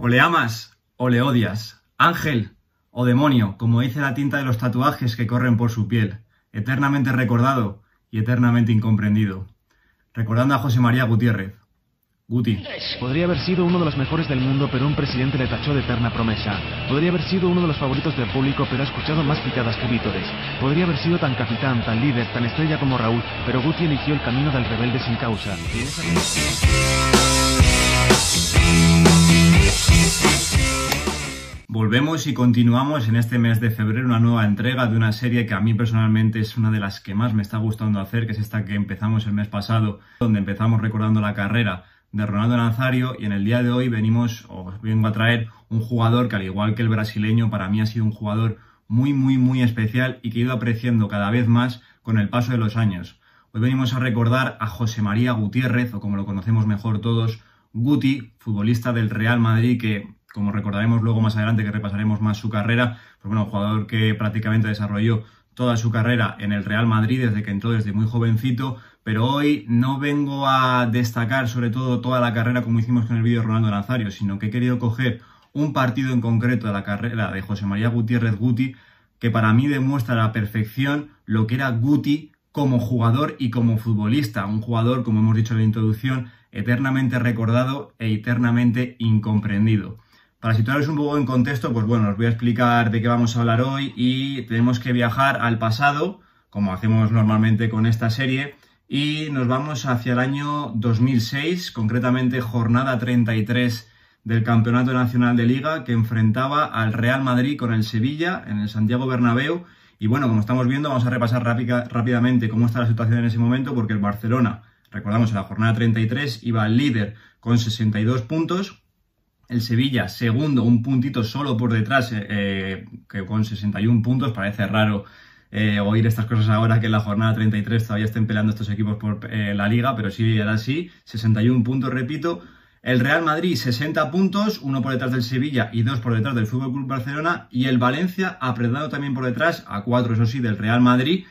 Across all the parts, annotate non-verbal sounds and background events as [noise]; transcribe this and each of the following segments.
O le amas o le odias, ángel o demonio, como dice la tinta de los tatuajes que corren por su piel, eternamente recordado y eternamente incomprendido. Recordando a José María Gutiérrez. Guti. Podría haber sido uno de los mejores del mundo, pero un presidente le tachó de eterna promesa. Podría haber sido uno de los favoritos del público, pero ha escuchado más picadas que vítores. Podría haber sido tan capitán, tan líder, tan estrella como Raúl, pero Guti eligió el camino del rebelde sin causa. Volvemos y continuamos en este mes de febrero una nueva entrega de una serie que a mí personalmente es una de las que más me está gustando hacer, que es esta que empezamos el mes pasado, donde empezamos recordando la carrera de Ronaldo Nazario y en el día de hoy venimos, os vengo a traer un jugador que al igual que el brasileño, para mí ha sido un jugador muy, muy, muy especial y que he ido apreciando cada vez más con el paso de los años. Hoy venimos a recordar a José María Gutiérrez, o como lo conocemos mejor todos, Guti, futbolista del Real Madrid que como recordaremos luego más adelante que repasaremos más su carrera, pues bueno, un jugador que prácticamente desarrolló toda su carrera en el Real Madrid desde que entró desde muy jovencito, pero hoy no vengo a destacar sobre todo toda la carrera como hicimos con el vídeo de Ronaldo Nazario, sino que he querido coger un partido en concreto de la carrera de José María Gutiérrez Guti, que para mí demuestra a la perfección lo que era Guti como jugador y como futbolista, un jugador, como hemos dicho en la introducción, eternamente recordado e eternamente incomprendido. Para situaros un poco en contexto, pues bueno, os voy a explicar de qué vamos a hablar hoy y tenemos que viajar al pasado, como hacemos normalmente con esta serie, y nos vamos hacia el año 2006, concretamente jornada 33 del Campeonato Nacional de Liga que enfrentaba al Real Madrid con el Sevilla en el Santiago Bernabéu. Y bueno, como estamos viendo, vamos a repasar rápidamente cómo está la situación en ese momento, porque el Barcelona, recordamos, en la jornada 33 iba al líder con 62 puntos, el Sevilla, segundo, un puntito solo por detrás, eh, eh, que con 61 puntos. Parece raro eh, oír estas cosas ahora que en la jornada 33 todavía estén peleando estos equipos por la liga, pero sí, era así. 61 puntos, repito. El Real Madrid, 60 puntos, uno por detrás del Sevilla y dos por detrás del Fútbol Club Barcelona. Y el Valencia, apretado también por detrás, a cuatro, eso sí, del Real Madrid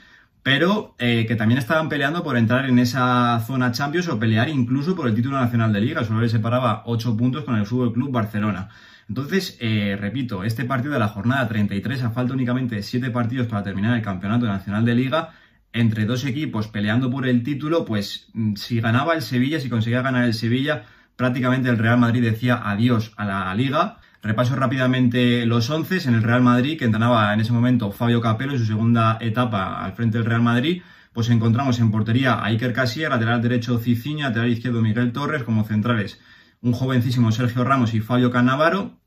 pero eh, que también estaban peleando por entrar en esa zona Champions o pelear incluso por el título nacional de liga. Solo le separaba 8 puntos con el Fútbol Club Barcelona. Entonces, eh, repito, este partido de la jornada 33, a falta únicamente de 7 partidos para terminar el campeonato nacional de liga, entre dos equipos peleando por el título, pues mm, si ganaba el Sevilla, si conseguía ganar el Sevilla, prácticamente el Real Madrid decía adiós a la liga Repaso rápidamente los once en el Real Madrid, que entrenaba en ese momento Fabio Capello en su segunda etapa al frente del Real Madrid. Pues encontramos en portería a Iker Casillas, lateral derecho Ciciña, lateral izquierdo Miguel Torres, como centrales un jovencísimo Sergio Ramos y Fabio Cannavaro.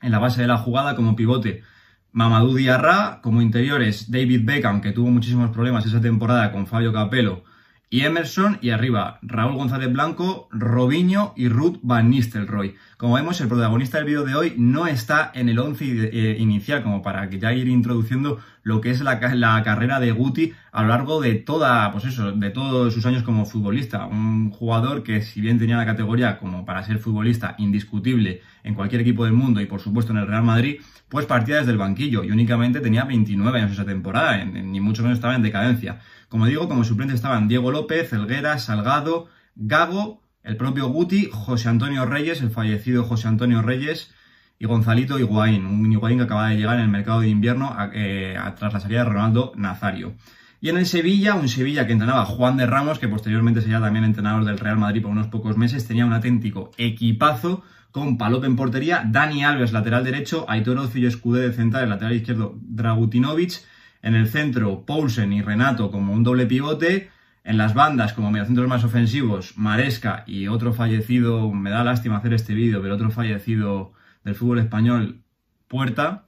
En la base de la jugada como pivote Mamadou Diarra, como interiores David Beckham, que tuvo muchísimos problemas esa temporada con Fabio Capello y Emerson y arriba Raúl González Blanco, Robinho y Ruth Van Nistelrooy. Como vemos, el protagonista del vídeo de hoy no está en el 11 eh, inicial, como para que ya ir introduciendo lo que es la, carrera de Guti a lo largo de toda, pues eso, de todos sus años como futbolista. Un jugador que si bien tenía la categoría como para ser futbolista indiscutible en cualquier equipo del mundo y por supuesto en el Real Madrid, pues partía desde el banquillo y únicamente tenía 29 años esa temporada, ni mucho menos estaba en decadencia. Como digo, como suplentes estaban Diego López, Elguera, Salgado, Gago, el propio Guti, José Antonio Reyes, el fallecido José Antonio Reyes y Gonzalito Higuaín, un Higuaín que acaba de llegar en el mercado de invierno eh, tras la salida de Ronaldo Nazario. Y en el Sevilla, un Sevilla que entrenaba Juan de Ramos, que posteriormente sería también entrenador del Real Madrid por unos pocos meses, tenía un auténtico equipazo con Palop en portería, Dani Alves lateral derecho, Aitor Ocio Escudé de central, lateral izquierdo Dragutinovic, en el centro, Poulsen y Renato como un doble pivote. En las bandas, como mediocentros más ofensivos, Maresca y otro fallecido, me da lástima hacer este vídeo, pero otro fallecido del fútbol español, Puerta.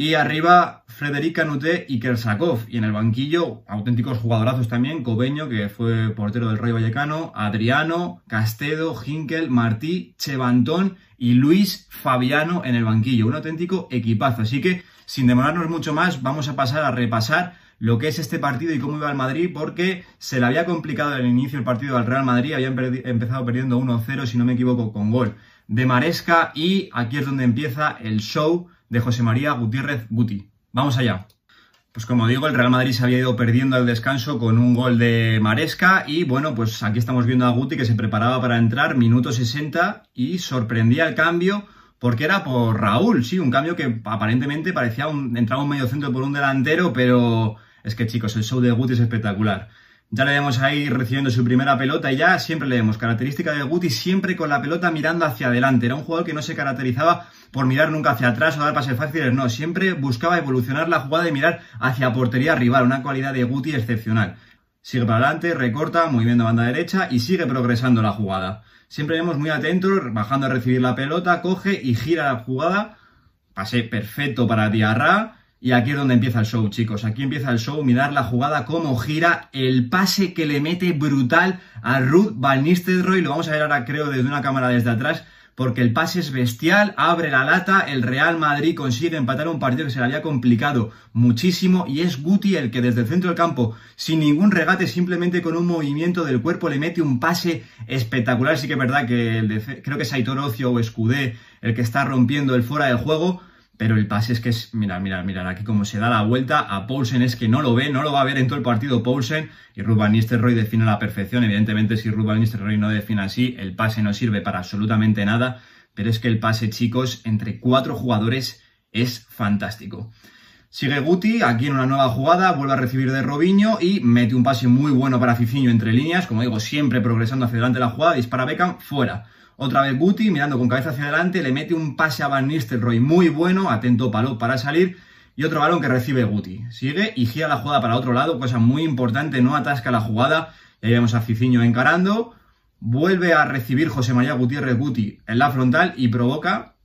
Y arriba, Frederica Nuté y Kersakov. Y en el banquillo, auténticos jugadorazos también, Cobeño, que fue portero del Rey Vallecano, Adriano, Castedo, Hinkel, Martí, Chevantón y Luis Fabiano en el banquillo. Un auténtico equipazo. Así que sin demorarnos mucho más, vamos a pasar a repasar lo que es este partido y cómo iba el Madrid, porque se le había complicado el inicio del partido al Real Madrid, había empezado perdiendo 1-0, si no me equivoco, con gol de Maresca, y aquí es donde empieza el show de José María Gutiérrez Guti. Vamos allá. Pues como digo, el Real Madrid se había ido perdiendo al descanso con un gol de Maresca y bueno, pues aquí estamos viendo a Guti que se preparaba para entrar, minuto 60 y sorprendía el cambio porque era por Raúl, sí, un cambio que aparentemente parecía un, entraba un medio centro por un delantero, pero es que chicos, el show de Guti es espectacular. Ya le vemos ahí recibiendo su primera pelota y ya siempre le vemos característica de Guti siempre con la pelota mirando hacia adelante. Era un jugador que no se caracterizaba por mirar nunca hacia atrás o dar pases fáciles, no, siempre buscaba evolucionar la jugada y mirar hacia portería rival, una cualidad de Guti excepcional. Sigue para adelante, recorta, moviendo banda derecha y sigue progresando la jugada. Siempre vemos muy atentos, bajando a recibir la pelota, coge y gira la jugada. Pase perfecto para Diarra y aquí es donde empieza el show, chicos. Aquí empieza el show. Mirar la jugada, cómo gira, el pase que le mete brutal a Ruth Van Nistelrooy. Lo vamos a ver ahora, creo, desde una cámara desde atrás. Porque el pase es bestial, abre la lata, el Real Madrid consigue empatar un partido que se le había complicado muchísimo y es Guti el que desde el centro del campo, sin ningún regate, simplemente con un movimiento del cuerpo, le mete un pase espectacular. Sí que es verdad que el creo que es Aitor Ocio o Escudé el que está rompiendo el fuera del juego, pero el pase es que es, mira, mira, mira, aquí como se da la vuelta a Paulsen es que no lo ve, no lo va a ver en todo el partido Paulsen y Ruben Nistelrooy define a la perfección. Evidentemente, si Ruben Nistelrooy no define así, el pase no sirve para absolutamente nada, pero es que el pase, chicos, entre cuatro jugadores es fantástico. Sigue Guti, aquí en una nueva jugada, vuelve a recibir de Robinho y mete un pase muy bueno para Cicinho entre líneas, como digo, siempre progresando hacia adelante la jugada, dispara Beckham, fuera. Otra vez Guti, mirando con cabeza hacia adelante, le mete un pase a Van Nistelrooy muy bueno, atento palo para salir. Y otro balón que recibe Guti. Sigue y gira la jugada para otro lado, cosa muy importante, no atasca la jugada. Y ahí vemos a Ciciño encarando. Vuelve a recibir José María Gutiérrez Guti en la frontal y provoca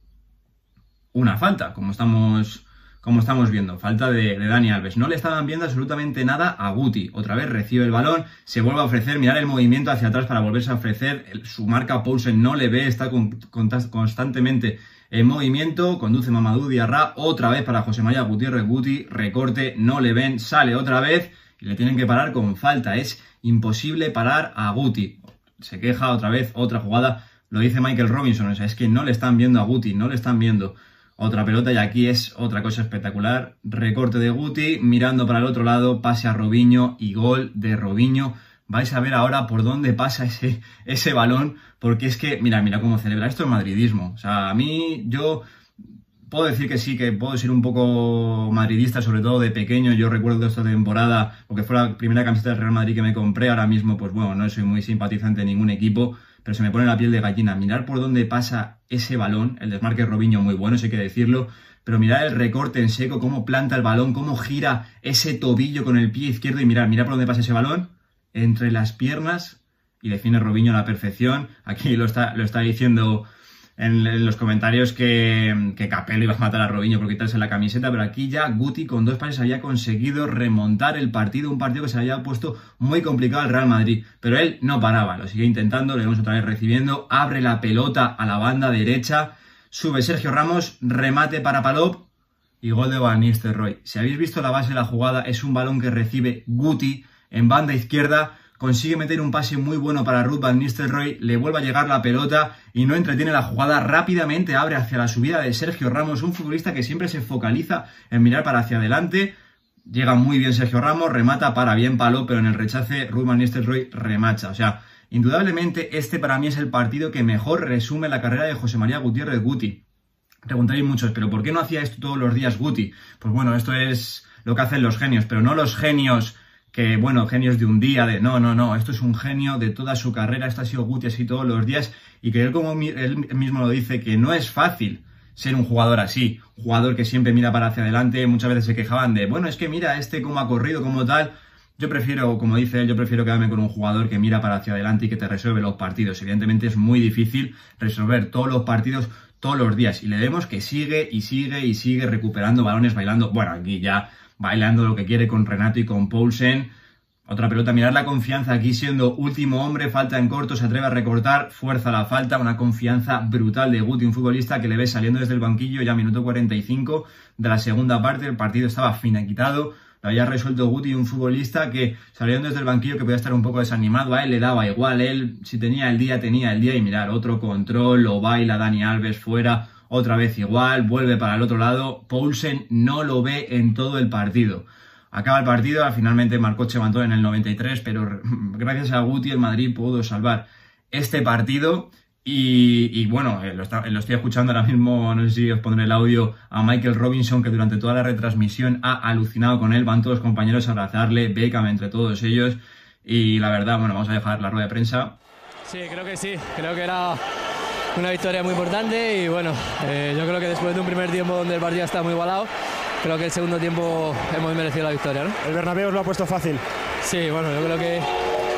una falta, como estamos como estamos viendo, falta de, Dani Alves. No le estaban viendo absolutamente nada a Guti. Otra vez recibe el balón, se vuelve a ofrecer, mirar el movimiento hacia atrás para volverse a ofrecer. su marca Paulsen no le ve, está constantemente en movimiento. Conduce Mamadou Diarra otra vez para José María Gutiérrez Guti. Recorte, no le ven, sale otra vez y le tienen que parar con falta. Es imposible parar a Guti. Se queja otra vez, otra jugada. Lo dice Michael Robinson, o sea, es que no le están viendo a Guti, no le están viendo otra pelota y aquí es otra cosa espectacular. Recorte de Guti, mirando para el otro lado, pase a Robinho y gol de Robinho. Vais a ver ahora por dónde pasa ese, ese balón, porque es que, mira, mira cómo celebra. Esto es madridismo. O sea, a mí, yo puedo decir que sí, que puedo ser un poco madridista, sobre todo de pequeño. Yo recuerdo esta temporada, porque fue la primera camiseta del Real Madrid que me compré. Ahora mismo, pues bueno, no soy muy simpatizante de ningún equipo pero se me pone la piel de gallina. Mirar por dónde pasa ese balón, el desmarque Robinho muy bueno, eso hay que decirlo, pero mirar el recorte en seco, cómo planta el balón, cómo gira ese tobillo con el pie izquierdo y mirar, mirar por dónde pasa ese balón, entre las piernas y define Robinho a la perfección. Aquí lo está, lo está diciendo en, los comentarios que, que Capello iba a matar a Robinho por quitarse la camiseta, pero aquí ya Guti con dos pases había conseguido remontar el partido, un partido que se había puesto muy complicado al Real Madrid, pero él no paraba, lo sigue intentando, lo vemos otra vez recibiendo, abre la pelota a la banda derecha, sube Sergio Ramos, remate para Palop y gol de Van Nistelrooy. Si habéis visto la base de la jugada, es un balón que recibe Guti en banda izquierda, consigue meter un pase muy bueno para Ruth Van Nistelrooy, le vuelve a llegar la pelota y no entretiene la jugada, rápidamente abre hacia la subida de Sergio Ramos, un futbolista que siempre se focaliza en mirar para hacia adelante. Llega muy bien Sergio Ramos, remata para bien palo, pero en el rechace Ruth Van Nistelrooy remacha. O sea, indudablemente este para mí es el partido que mejor resume la carrera de José María Gutiérrez Guti. Preguntaréis muchos, pero ¿por qué no hacía esto todos los días Guti? Pues bueno, esto es lo que hacen los genios, pero no los genios que, bueno, genios de un día, de no, no, no, esto es un genio de toda su carrera, esto ha sido Guti así todos los días, y que él como él mismo lo dice, que no es fácil ser un jugador así, jugador que siempre mira para hacia adelante, muchas veces se quejaban de, bueno, es que mira este cómo ha corrido, como tal, yo prefiero, como dice él, yo prefiero quedarme con un jugador que mira para hacia adelante y que te resuelve los partidos. Evidentemente es muy difícil resolver todos los partidos todos los días. Y le vemos que sigue y sigue y sigue recuperando balones, bailando. Bueno, aquí ya bailando lo que quiere con Renato y con Paulsen. Otra pelota, mirar la confianza aquí siendo último hombre, falta en corto, se atreve a recortar, fuerza la falta, una confianza brutal de Guti, un futbolista que le ve saliendo desde el banquillo ya minuto 45 de la segunda parte, el partido estaba finiquitado, lo había resuelto Guti, un futbolista que saliendo desde el banquillo que podía estar un poco desanimado, a él le daba igual, él si tenía el día, tenía el día y mirar, otro control, lo baila Dani Alves fuera, otra vez igual, vuelve para el otro lado, Poulsen no lo ve en todo el partido. Acaba el partido, finalmente marcó Chevantón en el 93, pero [laughs] gracias a Guti el Madrid pudo salvar este partido Y, bueno, eh, lo, estoy escuchando ahora mismo, no sé si os pondré el audio, a Michael Robinson, que durante toda la retransmisión ha alucinado con él, van todos los compañeros a abrazarle, Beckham entre todos ellos, y la verdad, bueno, vamos a dejar la rueda de prensa. Sí, creo que sí, creo que era una victoria muy importante y bueno, eh, yo creo que después de un primer tiempo donde el partido está muy igualado, creo que el segundo tiempo hemos merecido la victoria. ¿no? ¿El Bernabéu os lo ha puesto fácil? Sí, bueno, yo creo que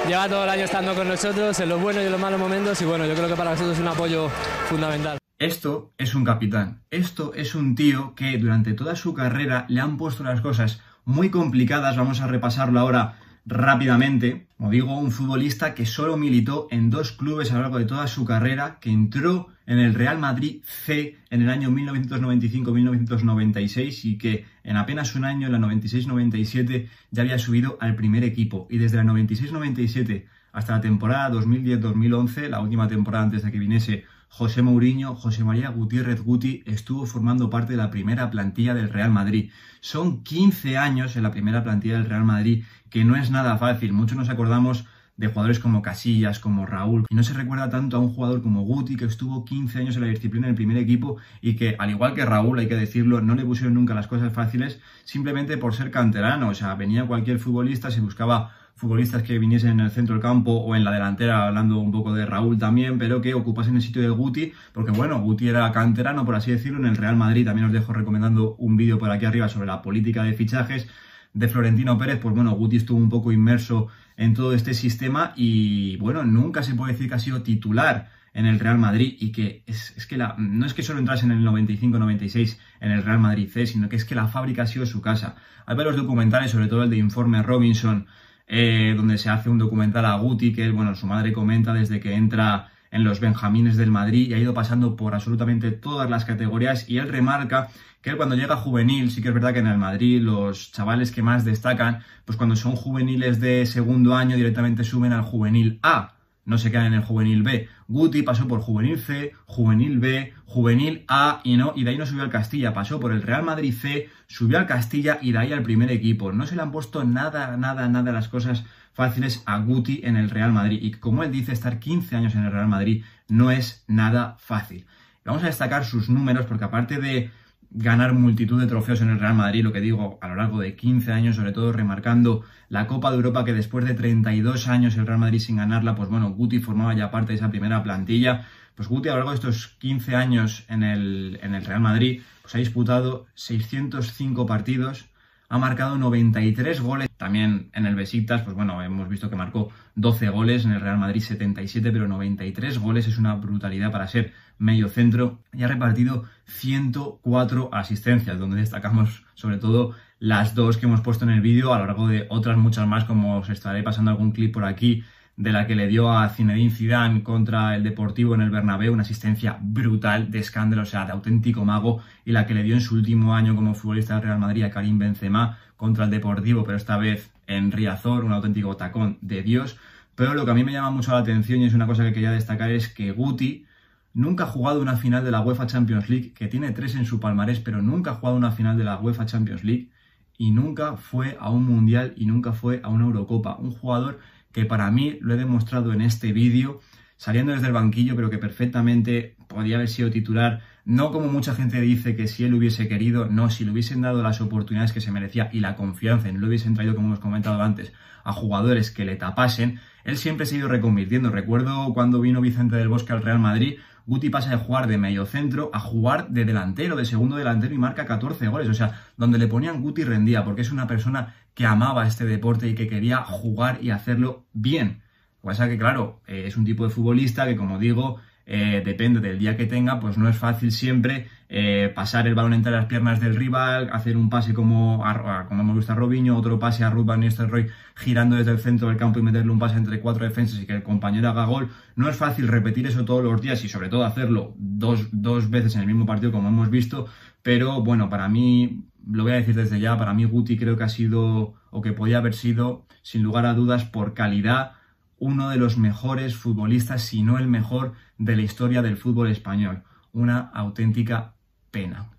lleva todo el año estando con nosotros en los buenos y en los malos momentos y bueno, yo creo que para nosotros es un apoyo fundamental. Esto es un capitán, esto es un tío que durante toda su carrera le han puesto las cosas muy complicadas, vamos a repasarlo ahora rápidamente. Como digo, un futbolista que solo militó en dos clubes a lo largo de toda su carrera, que entró en el Real Madrid C en el año 1995-1996 y que en apenas un año, en la 96-97, ya había subido al primer equipo. Y desde la 96-97 hasta la temporada 2010-2011, la última temporada antes de que viniese José Mourinho, José María Gutiérrez Guti estuvo formando parte de la primera plantilla del Real Madrid. Son 15 años en la primera plantilla del Real Madrid, que no es nada fácil. Muchos nos acordamos de jugadores como Casillas, como Raúl. Y no se recuerda tanto a un jugador como Guti, que estuvo 15 años en la disciplina del primer equipo y que, al igual que Raúl, hay que decirlo, no le pusieron nunca las cosas fáciles simplemente por ser canterano. O sea, venía cualquier futbolista, se buscaba futbolistas que viniesen en el centro del campo o en la delantera, hablando un poco de Raúl también, pero que ocupasen el sitio de Guti, porque bueno, Guti era canterano, por así decirlo, en el Real Madrid. También os dejo recomendando un vídeo por aquí arriba sobre la política de fichajes de Florentino Pérez, pues bueno, Guti estuvo un poco inmerso en todo este sistema y bueno, nunca se puede decir que ha sido titular en el Real Madrid y que es, que la, no es que solo entrase en el 95-96 en el Real Madrid C, sino que es que la fábrica ha sido su casa. Hay varios documentales, sobre todo el de Informe Robinson, eh, donde se hace un documental a Guti, que bueno, su madre comenta desde que entra en los Benjamines del Madrid y ha ido pasando por absolutamente todas las categorías y él remarca que él cuando llega juvenil, sí que es verdad que en el Madrid los chavales que más destacan, pues cuando son juveniles de segundo año directamente suben al juvenil A, no se quedan en el juvenil B. Guti pasó por juvenil C, juvenil B, juvenil A y no, y de ahí no subió al Castilla, pasó por el Real Madrid C, subió al Castilla y de ahí al primer equipo. No se le han puesto nada, nada, nada las cosas fáciles a Guti en el Real Madrid. Y como él dice, estar 15 años en el Real Madrid no es nada fácil. Vamos a destacar sus números porque aparte de ganar multitud de trofeos en el Real Madrid, lo que digo, a lo largo de 15 años, sobre todo remarcando la Copa de Europa, que después de 32 años el Real Madrid sin ganarla, pues bueno, Guti formaba ya parte de esa primera plantilla. Pues Guti a lo largo de estos 15 años en el, en el Real Madrid, pues ha disputado 605 partidos, ha marcado 93 goles. También en el Besiktas, pues bueno, hemos visto que marcó 12 goles, en el Real Madrid 77, pero 93 goles es una brutalidad para ser medio centro. Y ha repartido 104 asistencias, donde destacamos sobre todo las dos que hemos puesto en el vídeo, a lo largo de otras muchas más, como os estaré pasando algún clip por aquí de la que le dio a Zinedine Zidane contra el Deportivo en el Bernabéu, una asistencia brutal de escándalo, o sea, de auténtico mago, y la que le dio en su último año como futbolista del Real Madrid a Karim Benzema contra el Deportivo, pero esta vez en Riazor, un auténtico tacón de Dios. Pero lo que a mí me llama mucho la atención y es una cosa que quería destacar es que Guti nunca ha jugado una final de la UEFA Champions League, que tiene tres en su palmarés, pero nunca ha jugado una final de la UEFA Champions League y nunca fue a un Mundial y nunca fue a una Eurocopa. Un jugador que para mí lo he demostrado en este vídeo, saliendo desde el banquillo, pero que perfectamente podría haber sido titular, no como mucha gente dice que si él hubiese querido, no, si le hubiesen dado las oportunidades que se merecía y la confianza, no lo hubiesen traído, como hemos comentado antes, a jugadores que le tapasen, él siempre se ha ido reconvirtiendo. Recuerdo cuando vino Vicente del Bosque al Real Madrid, Guti pasa de jugar de medio centro a jugar de delantero, de segundo delantero y marca 14 goles. O sea, donde le ponían Guti rendía, porque es una persona que amaba este deporte y que quería jugar y hacerlo bien. Lo que pasa que, claro, eh, es un tipo de futbolista que, como digo, eh, depende del día que tenga, pues no es fácil siempre eh, pasar el balón entre las piernas del rival, hacer un pase como, como me gusta a Robinho, otro pase a Ruben Nistelrooy girando desde el centro del campo y meterle un pase entre cuatro defensas y que el compañero haga gol. No es fácil repetir eso todos los días y sobre todo hacerlo dos, dos veces en el mismo partido como hemos visto, pero bueno, para mí, lo voy a decir desde ya, para mí Guti creo que ha sido o que podía haber sido, sin lugar a dudas, por calidad, uno de los mejores futbolistas, si no el mejor, de la historia del fútbol español. Una auténtica pena.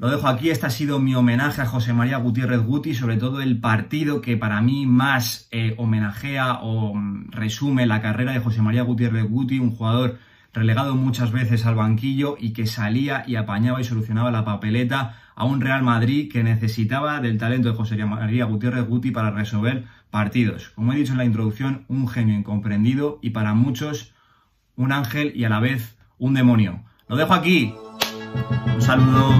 Lo dejo aquí, este ha sido mi homenaje a José María Gutiérrez Guti, sobre todo el partido que para mí más eh, homenajea o mm, resume la carrera de José María Gutiérrez Guti, un jugador relegado muchas veces al banquillo y que salía y apañaba y solucionaba la papeleta a un Real Madrid que necesitaba del talento de José María Gutiérrez Guti para resolver partidos. Como he dicho en la introducción, un genio incomprendido y para muchos un ángel y a la vez un demonio. Lo dejo aquí. Un saludo.